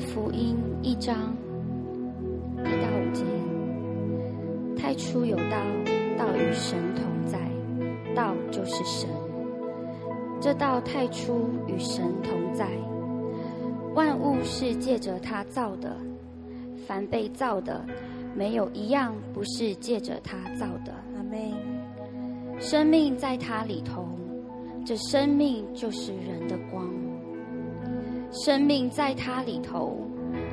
福音一章一到五节：太初有道，道与神同在，道就是神。这道太初与神同在，万物是借着他造的，凡被造的，没有一样不是借着他造的。阿妹。生命在他里头，这生命就是人的光。生命在他里头，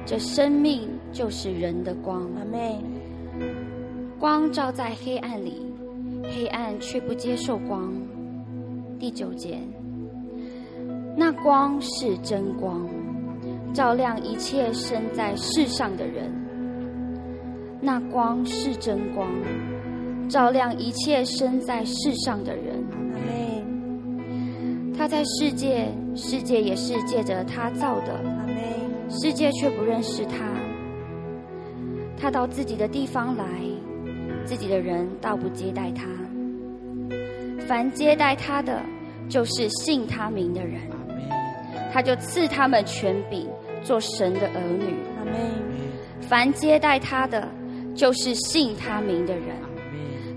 这生命就是人的光。阿妹。光照在黑暗里，黑暗却不接受光。第九节。那光是真光，照亮一切生在世上的人。那光是真光，照亮一切生在世上的人。在世界，世界也是借着他造的。世界却不认识他。他到自己的地方来，自己的人倒不接待他。凡接待他的，就是信他名的人。他就赐他们权柄，做神的儿女。凡接待他的，就是信他名的人。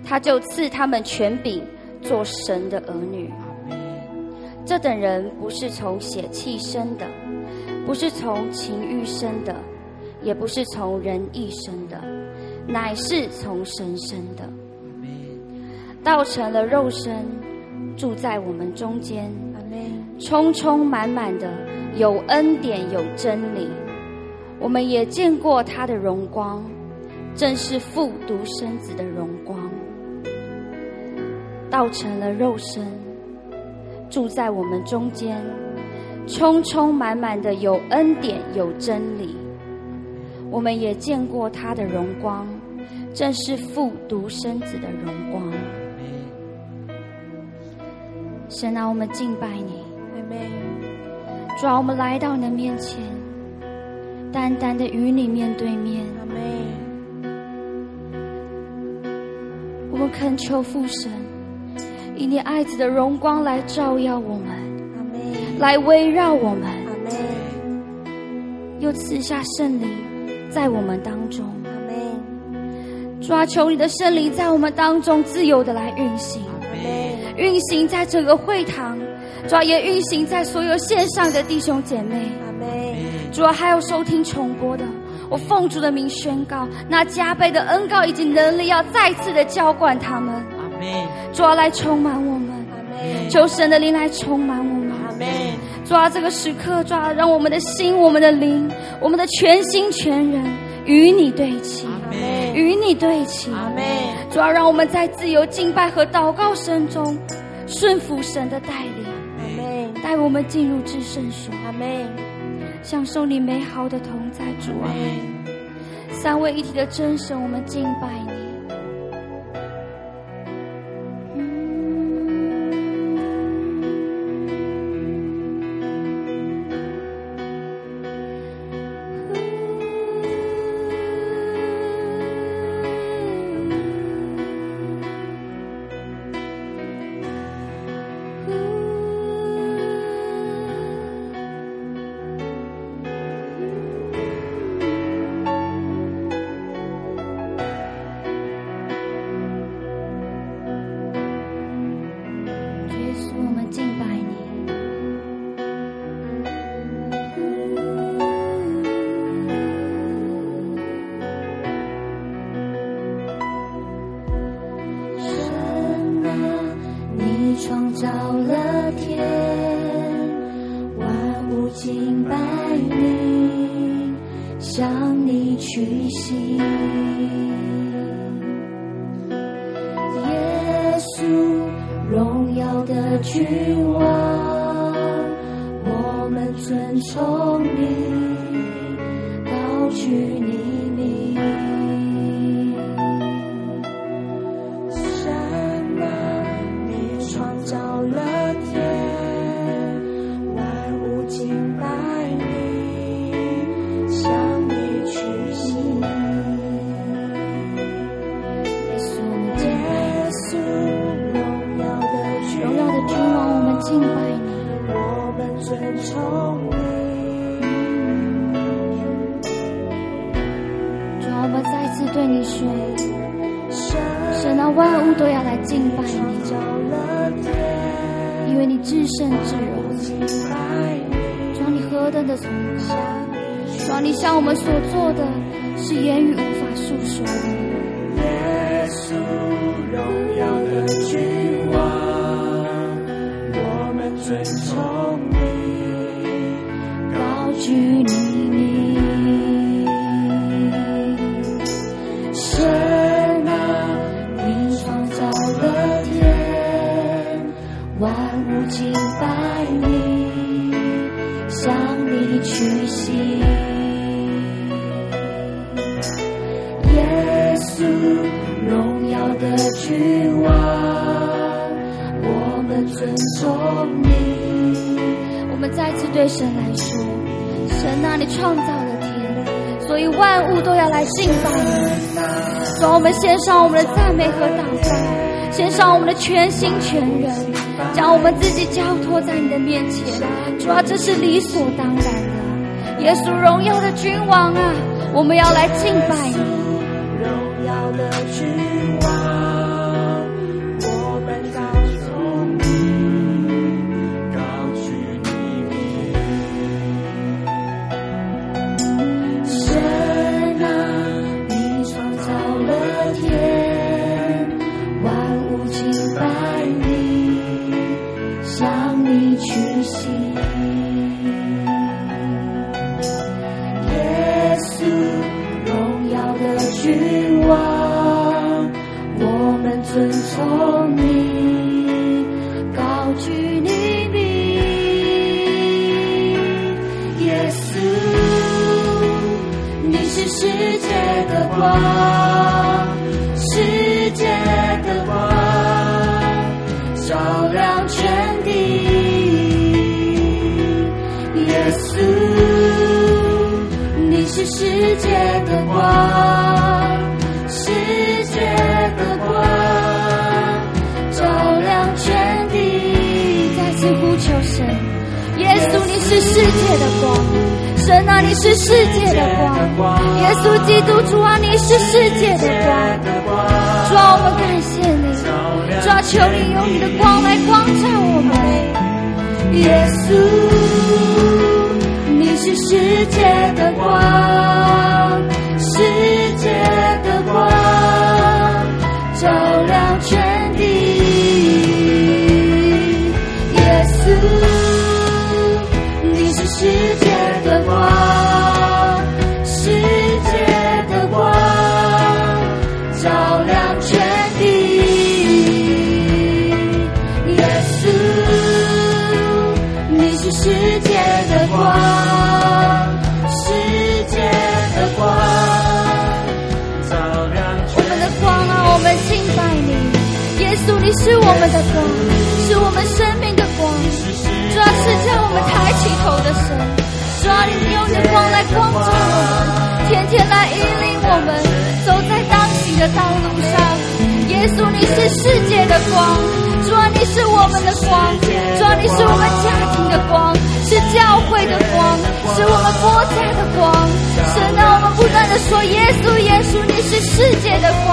他就赐他们权柄，做神的儿女。这等人不是从血气生的，不是从情欲生的，也不是从人意生的，乃是从神生的。道成了肉身，住在我们中间。充充满满的有恩典有真理，我们也见过他的荣光，正是父独生子的荣光。道成了肉身，住在我们中间，充充满满的有恩典有真理，我们也见过他的荣光，正是父独生子的荣光。神啊，我们敬拜你。主啊，我们来到你的面前，单单的与你面对面。我们恳求父神，以你爱子的荣光来照耀我们。来围绕我们，阿们。又赐下圣灵在我们当中，阿们。主啊，求你的圣灵在我们当中自由的来运行。运行在整个会堂。主啊，也运行在所有线上的弟兄姐妹。主啊，还有收听重播的，我奉主的名宣告，那加倍的恩告以及能力，要再次的浇灌他们。主啊，来充满我们。求神的灵来充满我们。阿们。主啊，这个时刻，主啊，让我们的心、我们的灵、我们的全心全人与你对齐。与你对齐。主啊，让我们在自由敬拜和祷告声中顺服神的带领。带我们进入至圣所，享受你美好的同在，主啊，三位一体的真神，我们敬拜你。心耶稣荣耀的君王，我们遵从你，高举你名。的崇高！主啊，你向我们所做的是言语无法诉说的。耶稣荣耀的君王，我们尊崇你，高举你屈膝。耶稣，荣耀的君王，我们尊崇你。我们再次对神来说：神啊，你创造了天，所以万物都要来敬拜你。让我们献上我们的赞美和祷告，献上我们的全心全人，将我们自己交托在你的面前。主啊，这是理所当然的。耶稣，荣耀的君王啊，我们要来敬拜你。荣耀的君王，我们高崇你，高举你。神啊，你创造了天，万物敬拜你，向你屈膝。遵从你，高举你名。耶稣，你是世界的光，世界的光，照亮全地。耶稣。你是世界的光，是世界的光，神啊，你是世界的光，耶稣基督主啊，你是世界的光，主啊，我们感谢你，主啊，求你用你的光来光照我们，耶稣。你是世界的光，你是我们的光，是我们生命的光，主要是叫我们抬起头的神，主要你用你的光来光照我们，天天来引领我们走在当行的道路上。耶稣，你是世界的光，主要你是我们的光，主要你是我们家庭的光，是教会的光，是我们国家的光。神啊，我们不断的说，耶稣，耶稣，你是世界的光。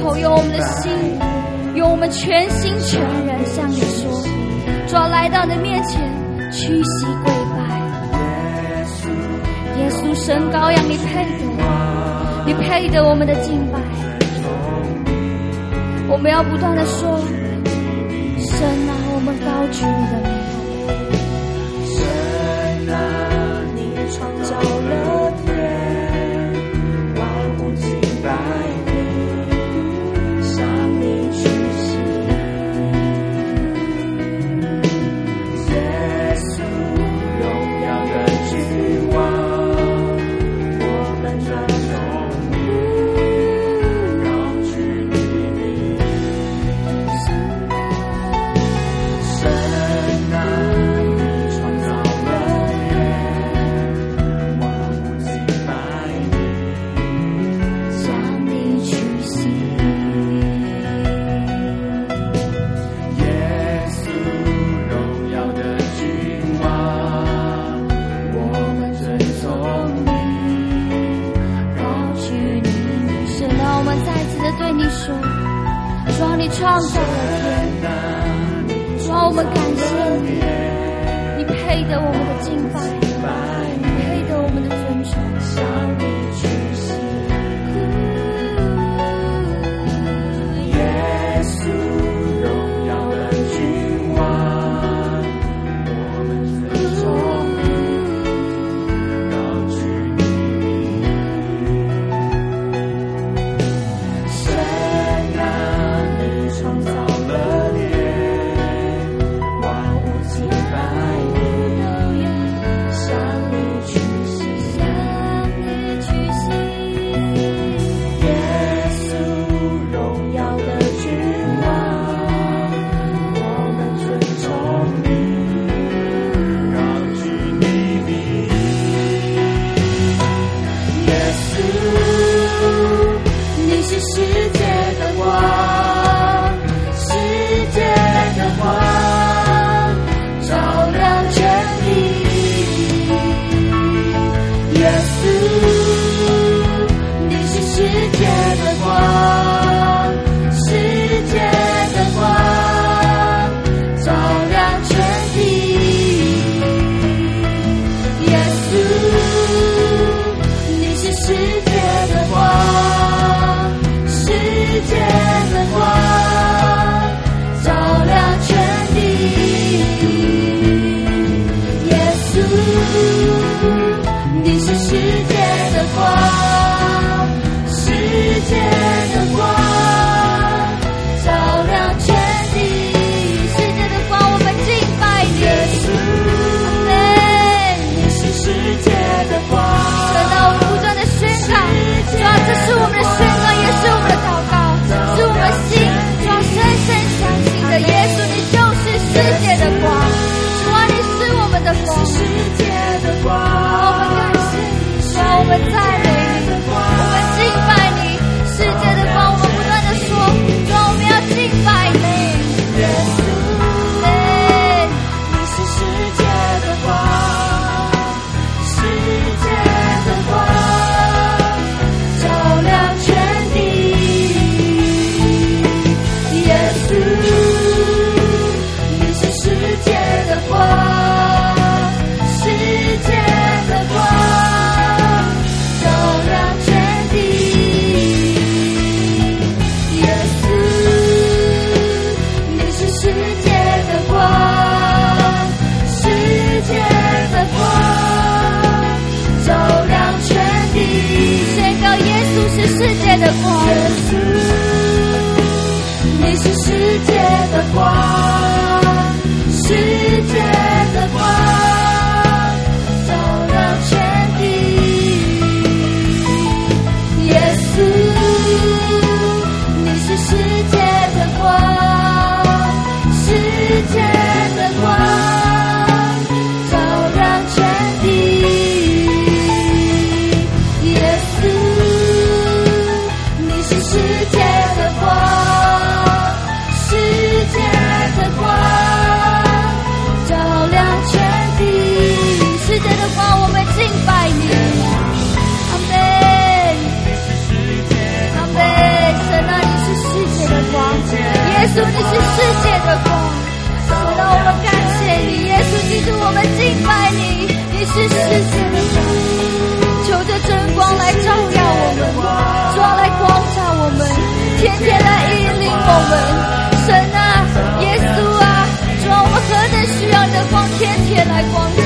口，用我们的心，用我们全心全人向你说，主要，来到你面前。屈膝跪拜，耶稣神羔羊，你配得，你配得我们的敬拜。我们要不断的说，神啊，我们高举你的名。我在 Yes. 记住，我们敬拜你，你是世界的光。求着真光来照耀我们，主，来光照我们，天天来引领我们。神啊，耶稣啊，主啊，我们何等需要你的光，天天来光照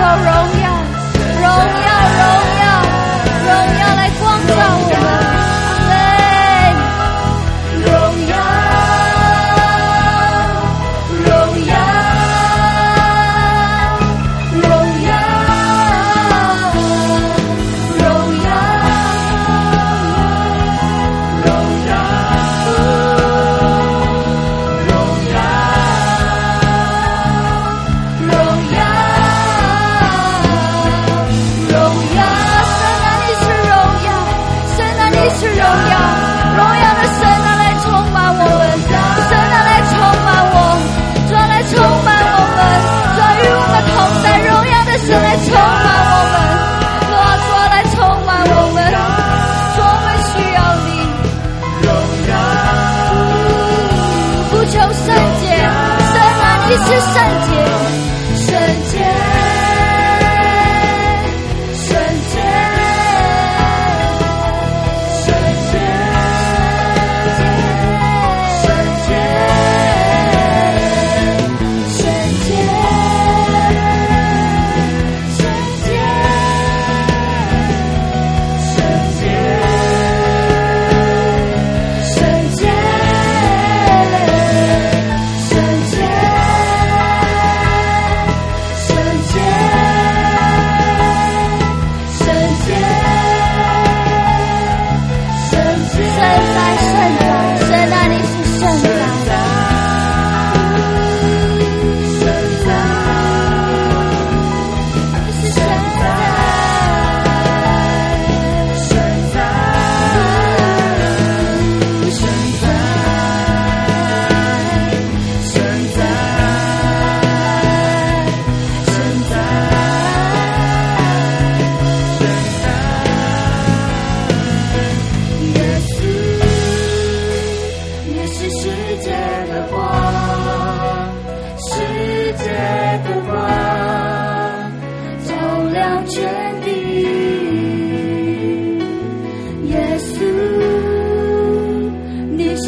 你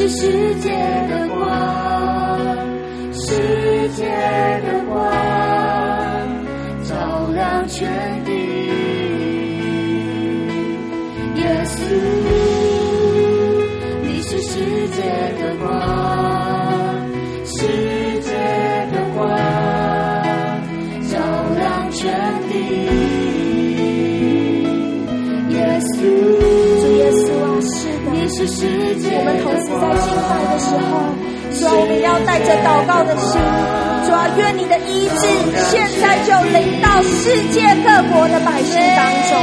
是世界的光，世界的光，照亮全地。耶稣。你是世界的光，我们同时在敬拜的时候，主啊，我们要带着祷告的心，主要，愿你的医治现在就临到世界各国的百姓当中。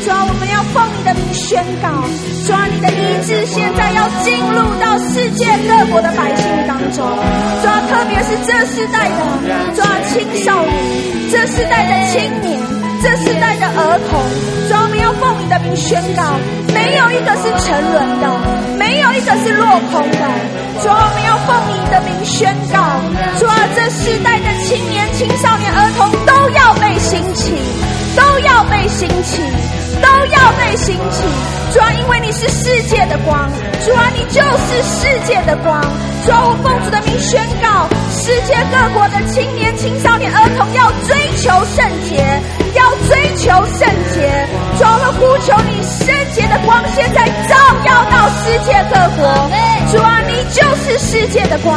主要，我们要奉你的名宣告，主要，你的医治现在要进入到世界各国的百姓当中，主要，特别是这世代的，主要，青少年，这世代的青年，这世代的儿童，主要，我们要奉你的名宣告，没有一个是沉沦的，没有一个是落空的，主啊，我们要奉你的名宣告，主啊，这世代的青年、青少年、儿童都要被兴起，都要被兴起。都要被兴起，主啊，因为你是世界的光，主啊，你就是世界的光，主啊，我奉主的名宣告，世界各国的青年、青少年、儿童要追求圣洁，要追求圣洁，主啊，我呼求你圣洁的光，现在照耀到世界各国，主啊，你就是世界的光，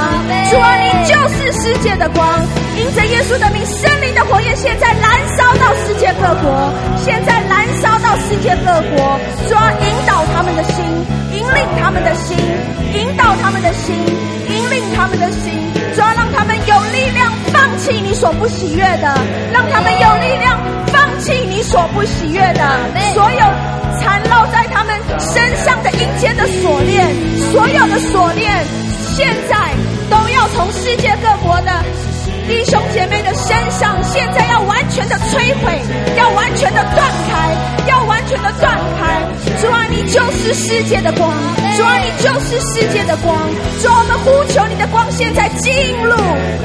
主啊，你就是世界的光，因着耶稣的名，圣灵的火焰现在燃烧到世界各国，现在燃烧到。世界各国，主啊引导他们的心，引领他们的心，引导他们的心，引领他们的心，主要让他们有力量放弃你所不喜悦的，让他们有力量放弃你所不喜悦的，所有缠绕在他们身上的阴间的锁链，所有的锁链，现在都要从世界各国的。弟兄姐妹的身上，现在要完全的摧毁，要完全的断开，要完全的断开。主啊，你就是世界的光，主啊，你就是世界的光。主啊，我们呼求你的光现在进入，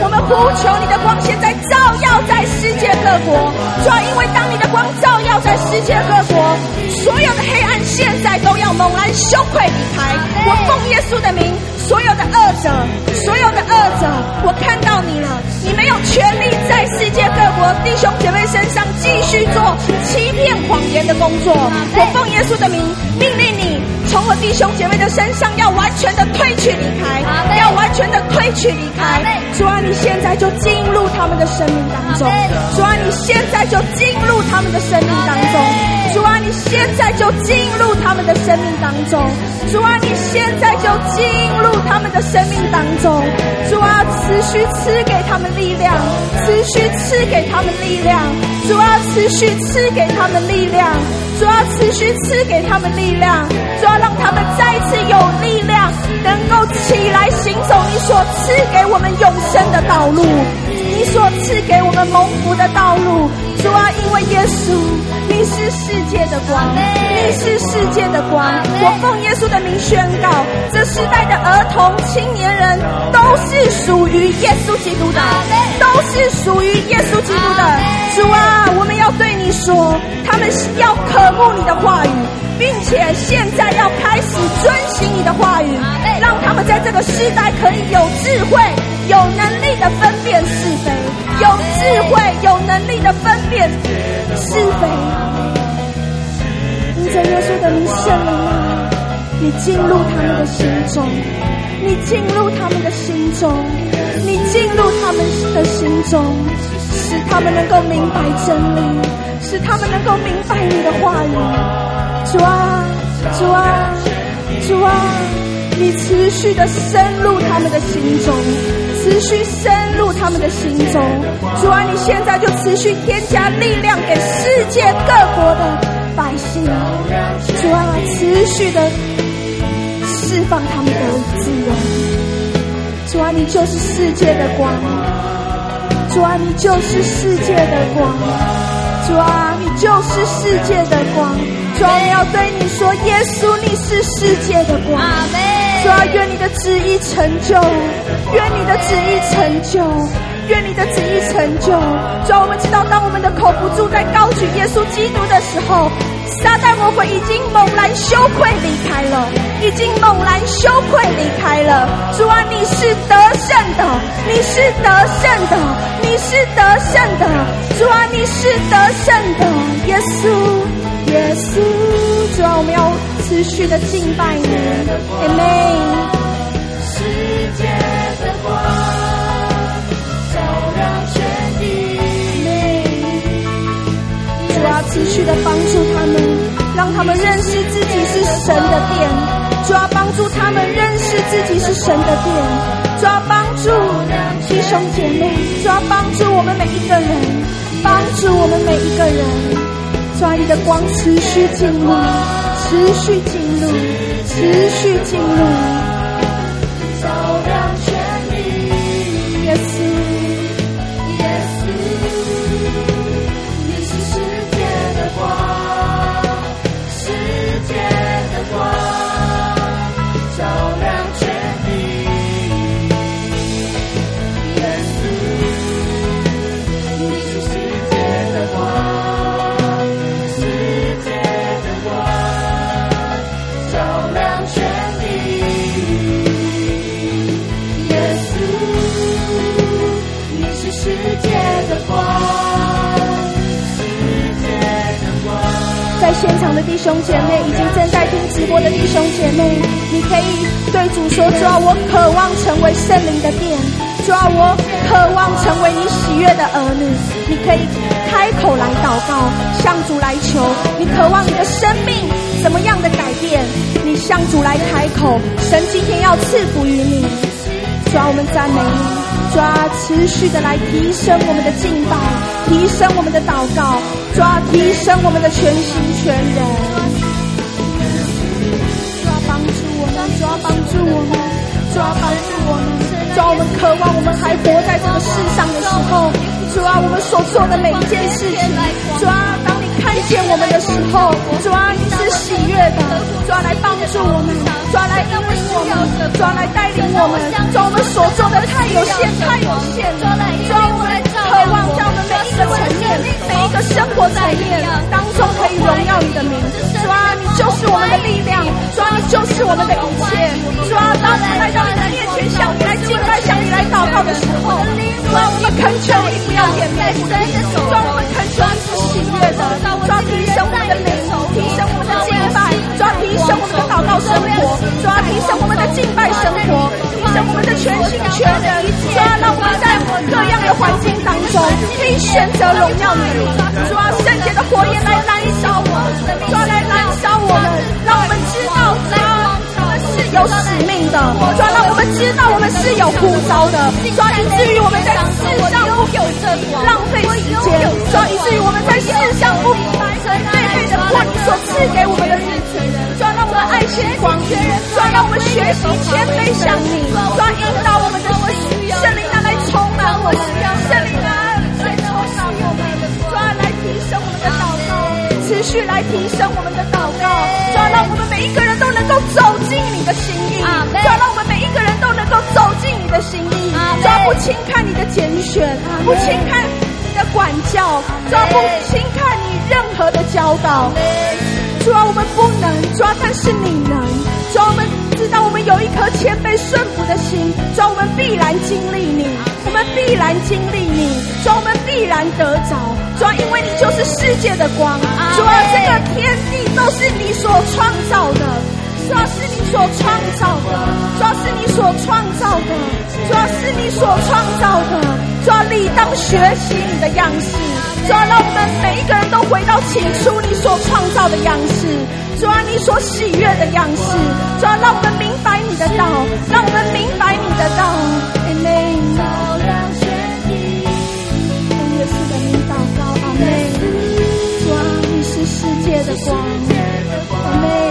我们呼求你的光现在照耀在世界各国。主啊，因为当你的光照耀在世界各国，所有的黑暗现在都要猛然羞愧离开。我奉耶稣的名，所有的恶者，所有的恶者，我看到你没有权利在世界各国弟兄姐妹身上继续做欺骗谎言的工作。我奉耶稣的名命令你，从我弟兄姐妹的身上要完全的退去离开，要完全的退去离开。主啊，你现在就进入他们的生命当中。主啊，你现在就进入他们的生命当中。主啊，你现在就进入他们的生命当中。主啊，你现在就进入他们的生命当中。主啊，持续赐给他们。力量，持续赐给他们力量，主啊，持续赐给他们力量，主啊，持续赐给他们力量，主啊，让他们再次有力量，能够起来行走你所赐给我们永生的道路，你所赐给我们蒙福的道路。主啊，因为耶稣，你是世界的光，你是世界的光。我奉耶稣的名宣告，这世代的儿童、青年人都是属于耶稣基督的，都是属于耶稣基督的。主啊，我们要对你说，他们要渴慕你的话语，并且现在要开始遵循你的话语，让他们在这个时代可以有智慧、有能力的分辨是非，有智慧、有能力的分辨是非。因着耶稣的名，圣灵啊，你进入他们的心中，你进入他们的心中，你进入他们的心中，使他们能够明白真理，使他们能够明白你的话语。主啊，主啊，主啊，你持续的深入他们的心中。持续深入他们的心中，主啊，你现在就持续添加力量给世界各国的百姓，主啊，持续的释放他们的自由，主啊，你就是世界的光，主啊，你就是世界的光，主啊，你就是世界的光，主啊，我要对你说，耶稣，你是世界的光。主啊，愿你的旨意成就，愿你的旨意成就，愿你的旨意成就。主啊，我们知道，当我们的口不住在高举耶稣基督的时候，撒旦魔鬼已经猛然羞愧离开了，已经猛然羞愧离开了。主啊，你是得胜的，你是得胜的，你是得胜的。主啊，你是得胜的，耶稣，耶稣。主啊，我们要持续的敬拜你，Amen。世界的光，持续的帮助他们，让他们认识自己是神的殿。主要，帮助他们认识自己是神的殿。主要，帮助弟兄姐妹，主要，帮助我们每一个人，帮助我们每一个人。主啊，你的光持续进入，持续进入，持续进入。场的弟兄姐妹，以及正在听直播的弟兄姐妹，你可以对主说：主啊，我渴望成为圣灵的殿；主啊，我渴望成为你喜悦的儿女。你可以开口来祷告，向主来求。你渴望你的生命怎么样的改变？你向主来开口，神今天要赐福于你。主啊，我们赞美你。抓持续的来提升我们的敬拜，提升我们的祷告，抓提升我们的全心全人。抓帮助我们，抓帮助我们，抓帮助我们，抓我们渴望我们还活在这个世上的时候，抓我们所做的每一件事情，抓当你看见我们的时候，抓你是喜悦的，抓来帮助我们。抓来引领我们，抓来带领我们，抓我们所做的太有限，太有限。抓我们渴望在我们每一个层面，每一个生活层面当中可以荣耀你的名。抓你就是我们的力量，抓你就是我们的一切。抓当我们来到你的面前，向你来敬拜，向你来祷告的时候，抓我们恳求你不要掩盖我们的手，抓我们恳求你是喜悦的，抓提升我们的灵，提升我们的敬拜，抓提升我们的祷告生活。主啊，提升我们的敬拜生活，提升我们的全心全人。主啊，让我们在各样的环境当中，可以选择荣耀你。主啊，圣洁的火焰来燃烧我们，主啊，来燃烧我们，让我们知道，主啊，我们是有使命的。主啊，让我们知道我们是有呼召的。主啊，以至于我们在世上不浪费时间。主啊，以至于我们在世上不背背着过你所赐给我们的日子。爱心光，主啊，让我们学习谦卑向你，主啊，引导我们的心，我们，圣灵啊，来充满我们，主啊，来提升我们的祷告，持续来提升我们的祷告，主啊，让我们每一个人都能够走进你的心意，主啊，让我们每一个人都能够走进你的心意，主啊，不轻看你的拣选，不轻看你的管教，主啊，不轻看你任何的教导。主啊，我们不能，主啊，但是你能。主啊，我们知道我们有一颗谦卑顺服的心。主啊，我们必然经历你，必然经历你。主啊，我们必然得着。主啊，因为你就是世界的光。主啊，这个天地都是你所创造的。主啊，是你所创造的。主啊，是你所创造的。主啊，是你所创造的。主啊，理当学习你的样式。主啊，让我们每一个人都回到起初你所创造的样式，主啊，你所喜悦的样式，主啊，让我们明白你的道，让我们明白你的道。的光。阿门。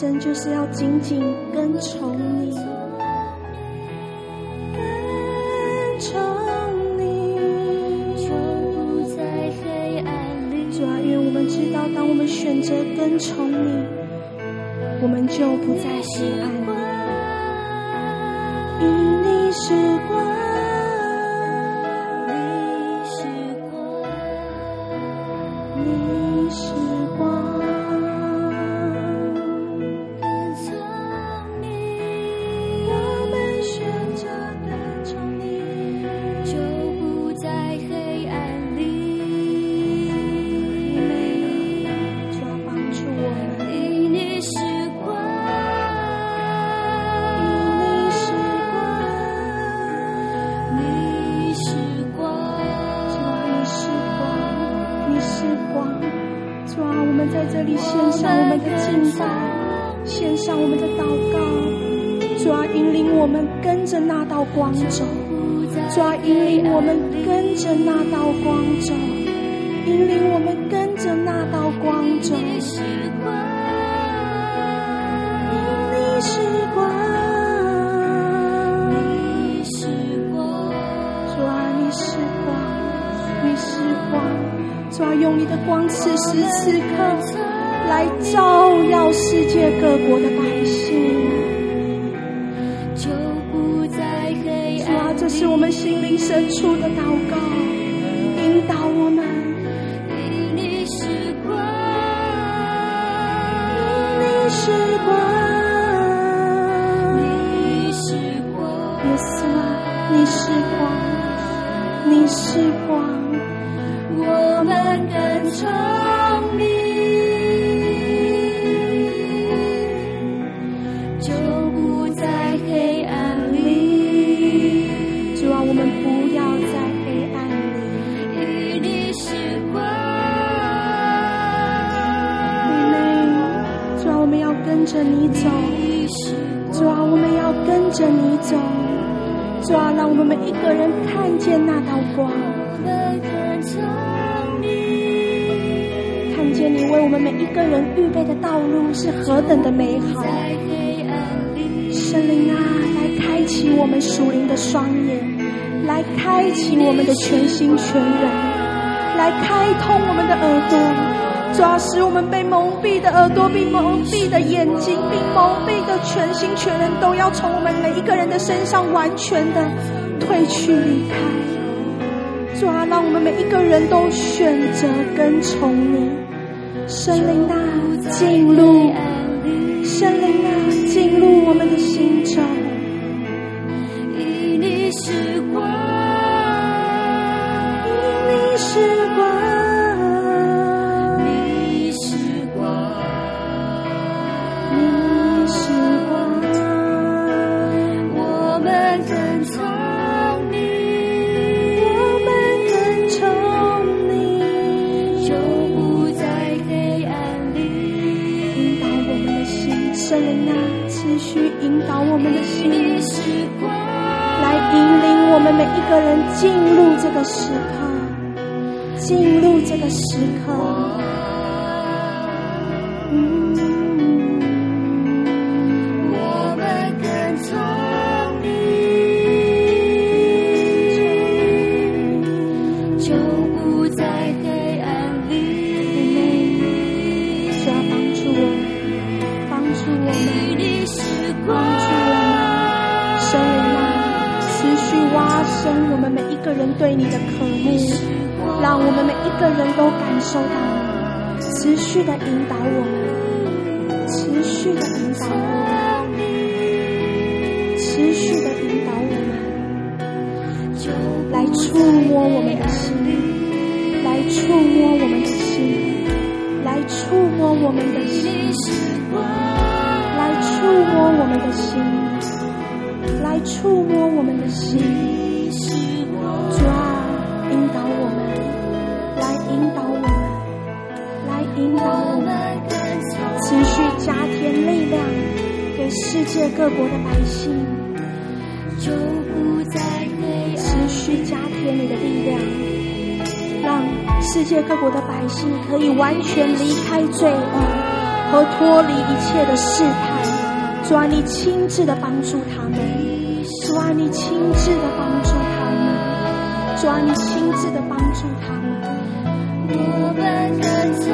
神就是要紧紧跟从你，跟从你，就不在黑暗里。主啊，愿我们知道，当我们选择跟从你，我们就不再黑暗里。因你是光，你是光走，抓，引领我们跟着那道光。全心全人，都要从我们每一个人的身上完全的退去离开。主啊，让我们每一个人都选择跟从你。圣灵啊，进入。圣灵啊，进入我们的心中。们每一个人进入这个时刻，进入这个时刻。对你的渴慕，让我们每一个人都感受到你，持续的引导我们，持续的引导我们，持续的引导我们，来触摸我们的心，来触摸我们的心，来触摸我们的心。来触摸我们的心，来触摸我们的心，世界各国的百姓，就不在黑持。续加添你的力量，让世界各国的百姓可以完全离开罪恶和脱离一切的试探。主啊，你亲自的帮助他们。主啊，你亲自的帮助他们，主啊，你亲自的帮助他们。我们跟从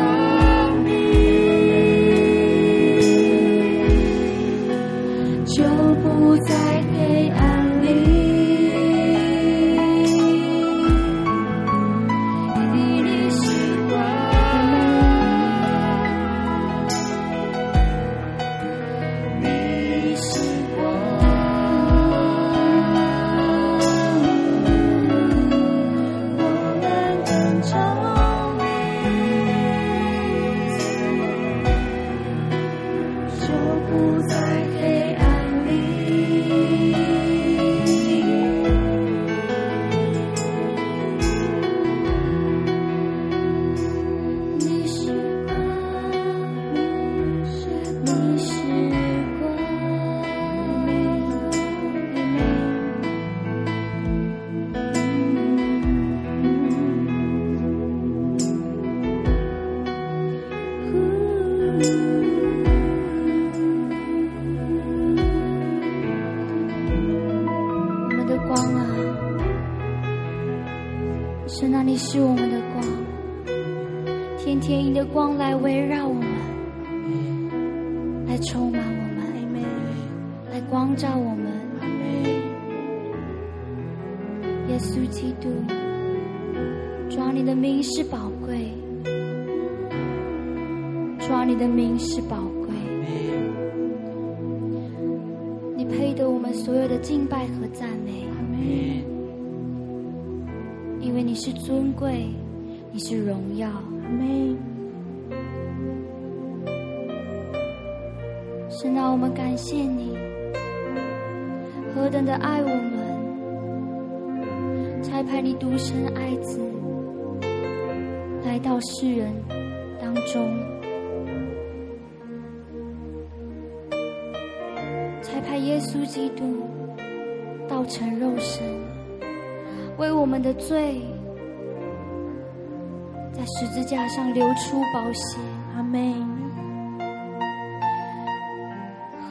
出宝血，阿门。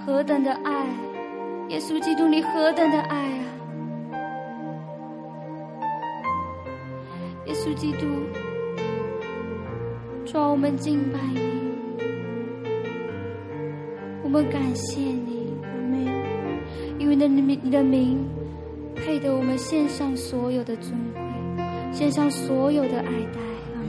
何等的爱，耶稣基督，你何等的爱啊！耶稣基督，主啊，我们敬拜你，我们感谢你，阿门。因为你的名，你的名。配得我们献上所有的尊贵，献上所有的爱戴，阿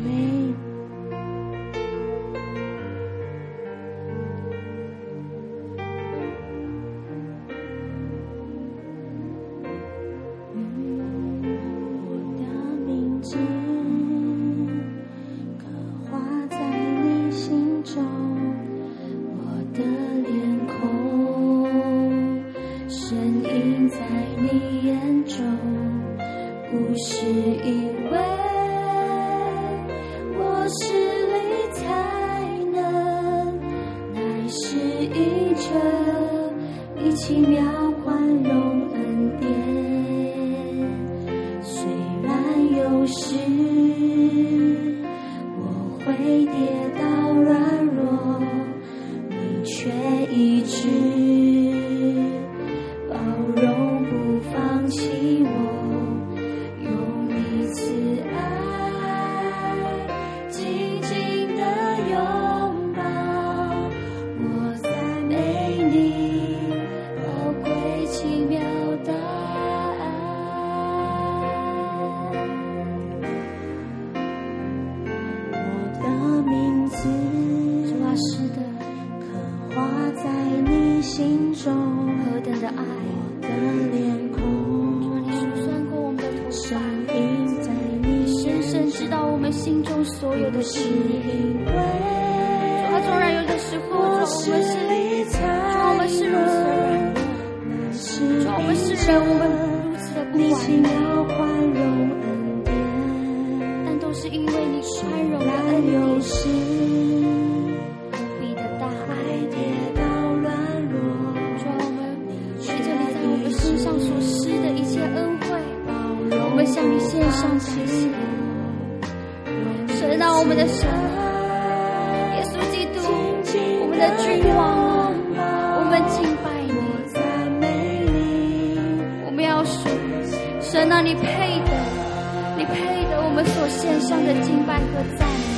的君王，我们敬拜你，我们要说，神啊，你配得，你配得我们所献上的敬拜和赞美。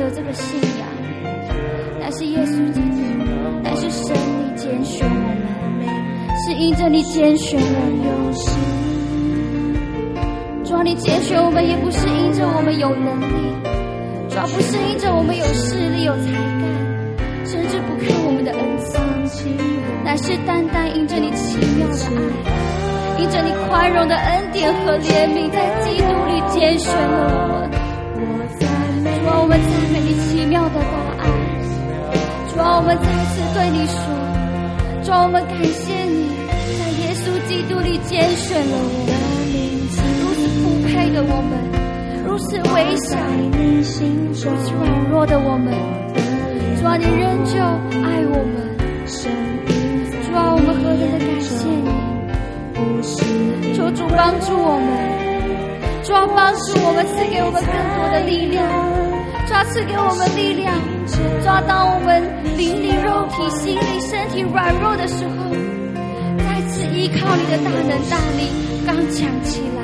有这个信仰，乃是耶稣基督，乃是神你拣选我们，是因着你拣选我们有心。主啊，你拣选我们也不是因着我们有能力，主要不是因着我们有势力、有才干，甚至不看我们的恩赐，乃是单单因着你奇妙的爱，因着你宽容的恩典和怜悯，在基督里拣选了我们。我们赞美你奇妙的答案。主啊，我们再次对你说，主啊，我们感谢你在耶稣基督里拣选了我们，如此不配的我们，如此微小、如此软弱的我们，主啊，你仍旧爱我们。主啊，我们何等的感谢你！求主帮助我们，主啊，帮助我们，赐给我们更多的力量。赐给我们力量，抓到我们灵力、肉体、心灵、身体软弱的时候，再次依靠你的大能大力，刚强起来；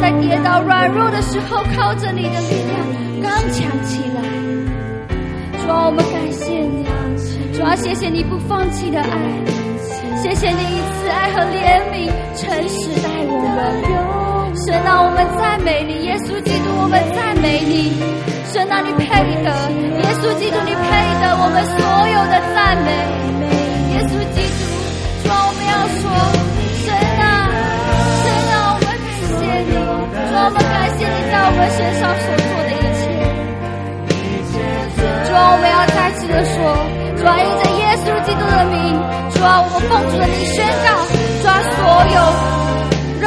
在跌倒软弱的时候，靠着你的力量，刚强起来。主啊，我们感谢你，主啊，谢谢你不放弃的爱，谢谢你以慈爱和怜悯诚实待我们。神啊，我们赞美你，耶稣基督，我们赞美你。神啊，你配得，耶稣基督，你配得我们所有的赞美。耶稣基督，主啊，我们要说，神啊，神啊，我们感谢你，主啊，我们感谢你在我们身上所做的一切。主啊，我们要再次的说，主啊，因着耶稣基督的名，主啊，我们奉主的名宣告，主啊，所有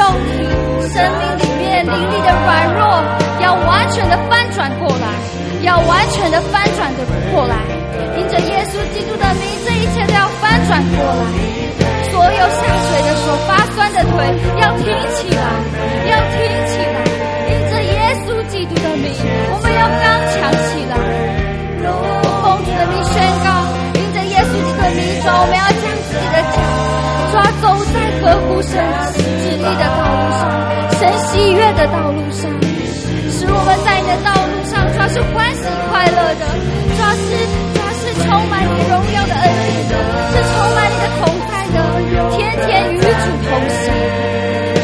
肉体。生命里面灵力的软弱，要完全的翻转过来，要完全的翻转的过来。迎着耶稣基督的名，这一切都要翻转过来。所有下垂的手、发酸的腿，要挺起来，要挺起来。迎着耶稣基督的名，我们要刚强起来。我奉主的名宣告，迎着耶稣基督的名说，我们要将自己的脚抓走在合乎神旨意的道路上。神喜悦的道路上，使我们在你的道路上，主要是欢喜快乐的，主要是主要是充满你荣耀的恩典的，是充满你的同在的，天天与主同行。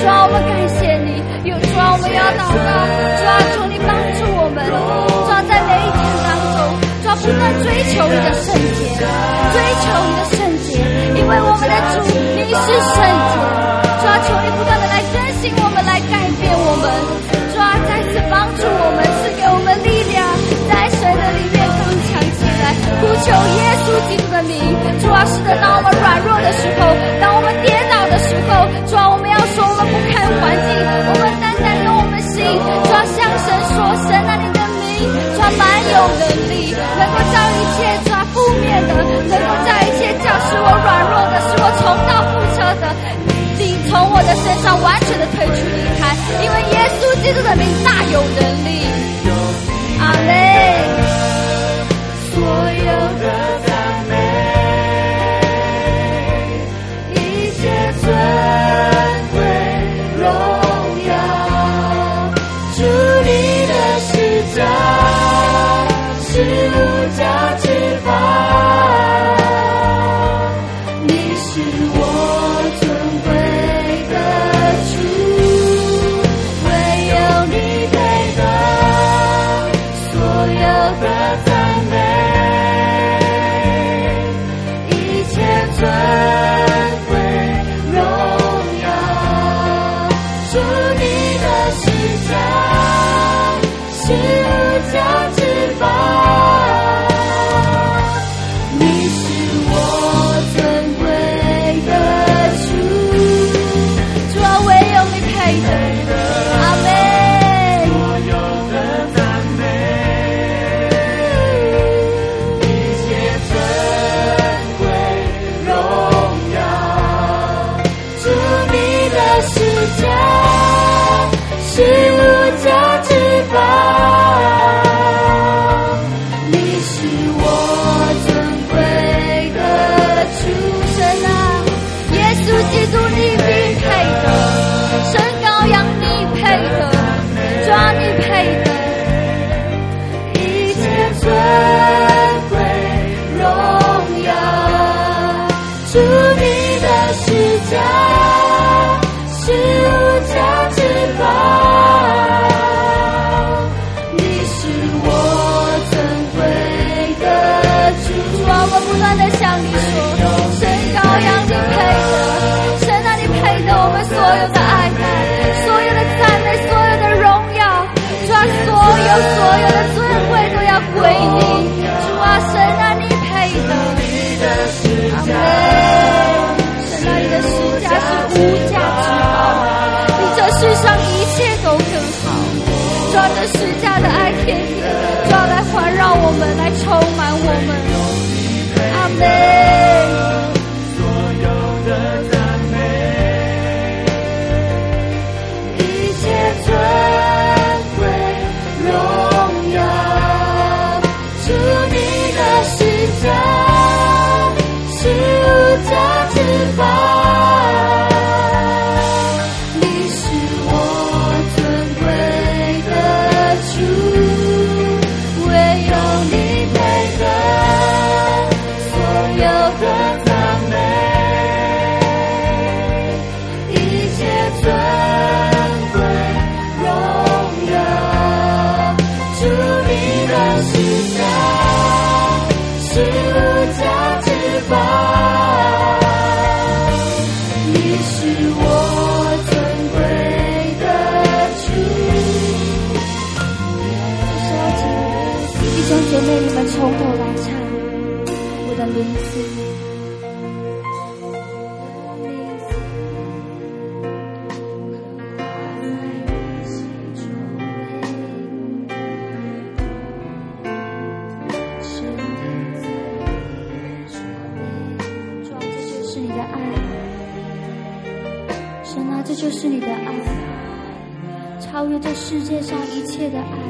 主啊，我们感谢你，有主啊，我们要祷告，主啊，求你帮助我们，主啊，在每一天当中，主啊，不断追求你的圣洁，追求你的圣洁，因为我们的主，你是圣洁，主啊，求你不断的来。请我们，来改变我们。主啊，再次帮助我们，赐给我们力量，在神的里面刚强起来。呼求耶稣基督的名，主啊，是的，当我们软弱的时候，当我们跌倒的时候，主啊，我们要说，我们不堪环境，我们单单用我们心，主啊，向神说，神啊，你的名，主啊，蛮有能力，能够造一切抓负面的，能够造一切将使我软弱的，使我重蹈覆辙的。从我的身上完全的退出离开，因为耶稣基督的名大有能力。阿门。所有的。超越这世界上一切的爱。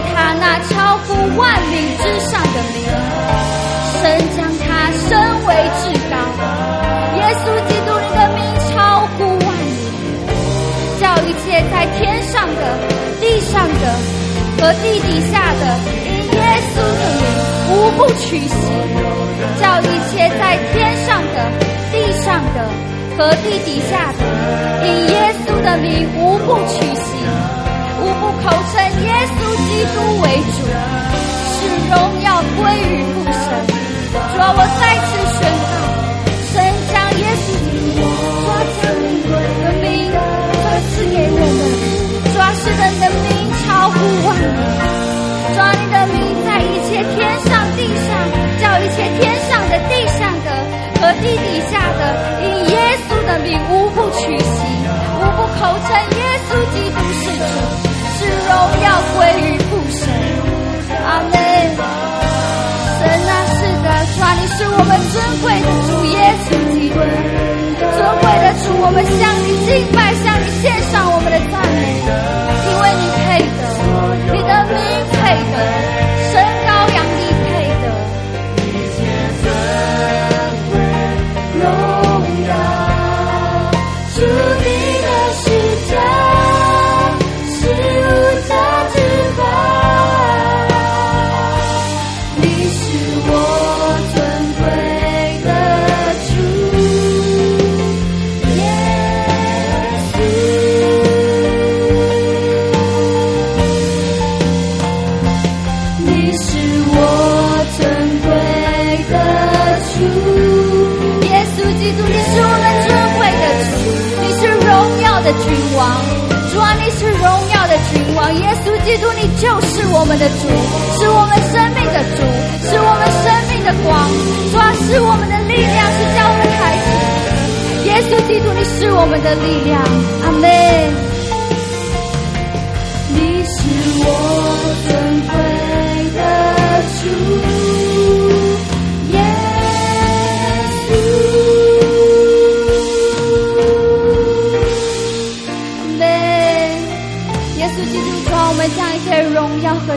他那超乎万里之上的名，神将他升为至高。耶稣基督人的名超乎万里，叫一切在天上的、地上的和地底下的，因耶稣的名无不屈膝。叫一切在天上的、地上的和地底下的，因耶稣的名无不屈膝。呼口称耶稣基督为主，使荣耀归于父神。主啊，我再次宣告，神将耶稣基督的名和赐给我们。主啊，是的，的名超乎万年。主啊，你的名在一切天上地上，叫一切天上的、地上的和地底下的，因耶稣的名无不屈膝，无不口称耶稣基督是主。荣耀归于父神。阿门。神啊，是的，主啊，你是我们尊贵的主耶稣基督，尊贵的主，我们向你敬拜，向你献上我们的赞美，因为你配得，你的名配得。基督，你就是我们的主，是我们生命的主，是我们生命的光，主啊，是我们的力量，是叫我们开启。耶稣基督，你是我们的力量，阿门。你是我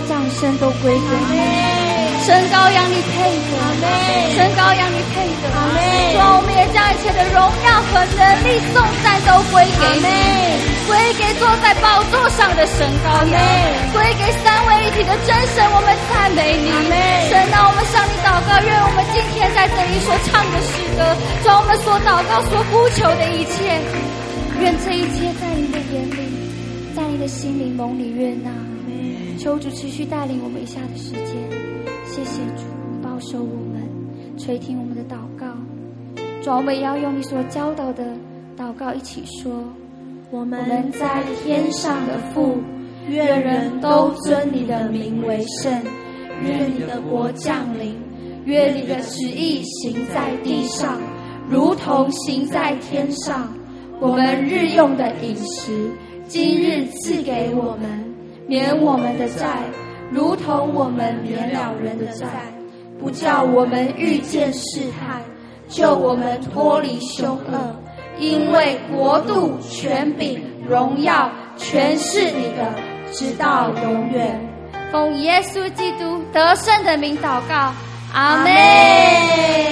掌声都归给你，神高让你配得，神高让你配得，主啊，我们也将一切的荣耀和能力颂赞都归给你，归给坐在宝座上的神羔羊，归给三位一体的真神，我们赞美你，神啊，我们向你祷告，愿我们今天在这里所唱的诗歌，主啊，我们所祷告、所呼求的一切，愿这一切在你的眼里。在你的心里蒙你悦纳，求主持续带领我们以下的时间，谢谢主保守我们，垂听我们的祷告。主，我们也要用你所教导的祷告一起说：我们在天上的父，愿人都尊你的名为圣，愿你的国降临，愿你的旨意行在地上，如同行在天上。我们日用的饮食。今日赐给我们，免我们的债，如同我们免了人的债，不叫我们遇见试探，救我们脱离凶恶。因为国度、权柄、荣耀，全是你的，直到永远。奉耶稣基督得胜的名祷告，阿门。